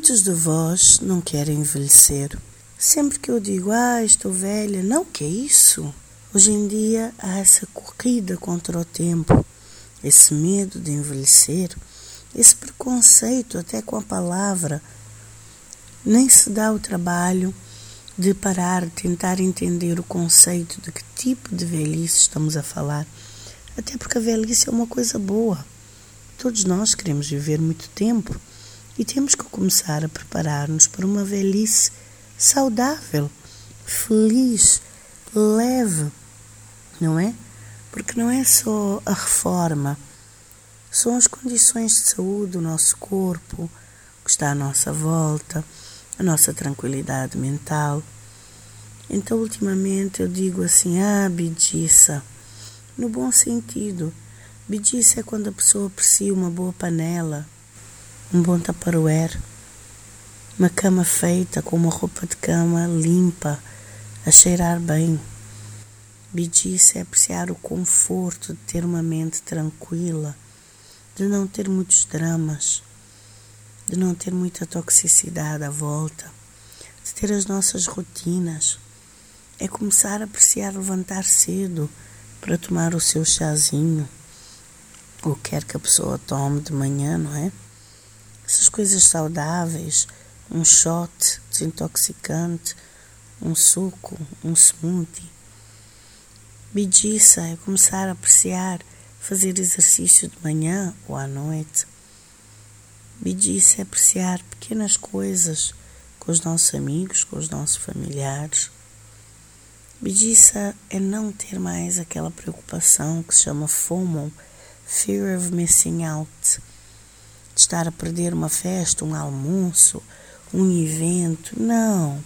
Muitos de vós não querem envelhecer. Sempre que eu digo, ah, estou velha, não, que é isso? Hoje em dia há essa corrida contra o tempo, esse medo de envelhecer, esse preconceito até com a palavra. Nem se dá o trabalho de parar, tentar entender o conceito de que tipo de velhice estamos a falar. Até porque a velhice é uma coisa boa. Todos nós queremos viver muito tempo e temos que começar a preparar-nos para uma velhice saudável, feliz, leve, não é? Porque não é só a reforma, são as condições de saúde do nosso corpo, que está à nossa volta, a nossa tranquilidade mental. Então, ultimamente, eu digo assim: ah, bidiça, no bom sentido. Bidiça é quando a pessoa aprecia uma boa panela, um bom taparoer, uma cama feita com uma roupa de cama limpa, a cheirar bem. Bidice é apreciar o conforto de ter uma mente tranquila, de não ter muitos dramas, de não ter muita toxicidade à volta, de ter as nossas rotinas. É começar a apreciar levantar cedo para tomar o seu chazinho, ou quer que a pessoa tome de manhã, não é? Essas coisas saudáveis, um shot desintoxicante, um suco, um smoothie. Bidiça é começar a apreciar fazer exercício de manhã ou à noite. Bidiça é apreciar pequenas coisas com os nossos amigos, com os nossos familiares. Bidiça é não ter mais aquela preocupação que se chama FOMO, Fear of Missing Out estar a perder uma festa, um almoço, um evento. Não.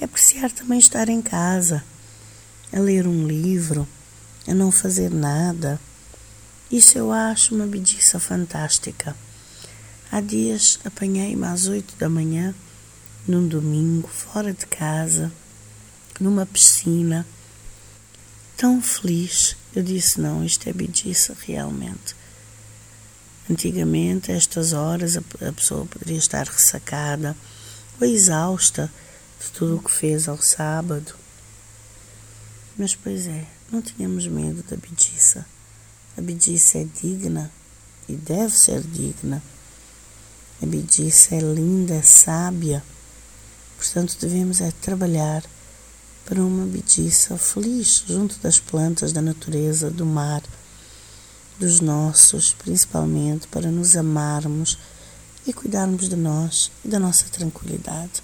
É apreciar também estar em casa, a ler um livro, a não fazer nada. Isso eu acho uma bediça fantástica. Há dias apanhei-me às oito da manhã, num domingo, fora de casa, numa piscina, tão feliz. Eu disse: não, isto é bediça realmente. Antigamente, estas horas, a pessoa poderia estar ressacada ou exausta de tudo o que fez ao sábado. Mas, pois é, não tínhamos medo da bediça. A bediça é digna e deve ser digna. A bediça é linda, é sábia. Portanto, devemos é trabalhar para uma bediça feliz junto das plantas, da natureza, do mar dos nossos, principalmente para nos amarmos e cuidarmos de nós e da nossa tranquilidade.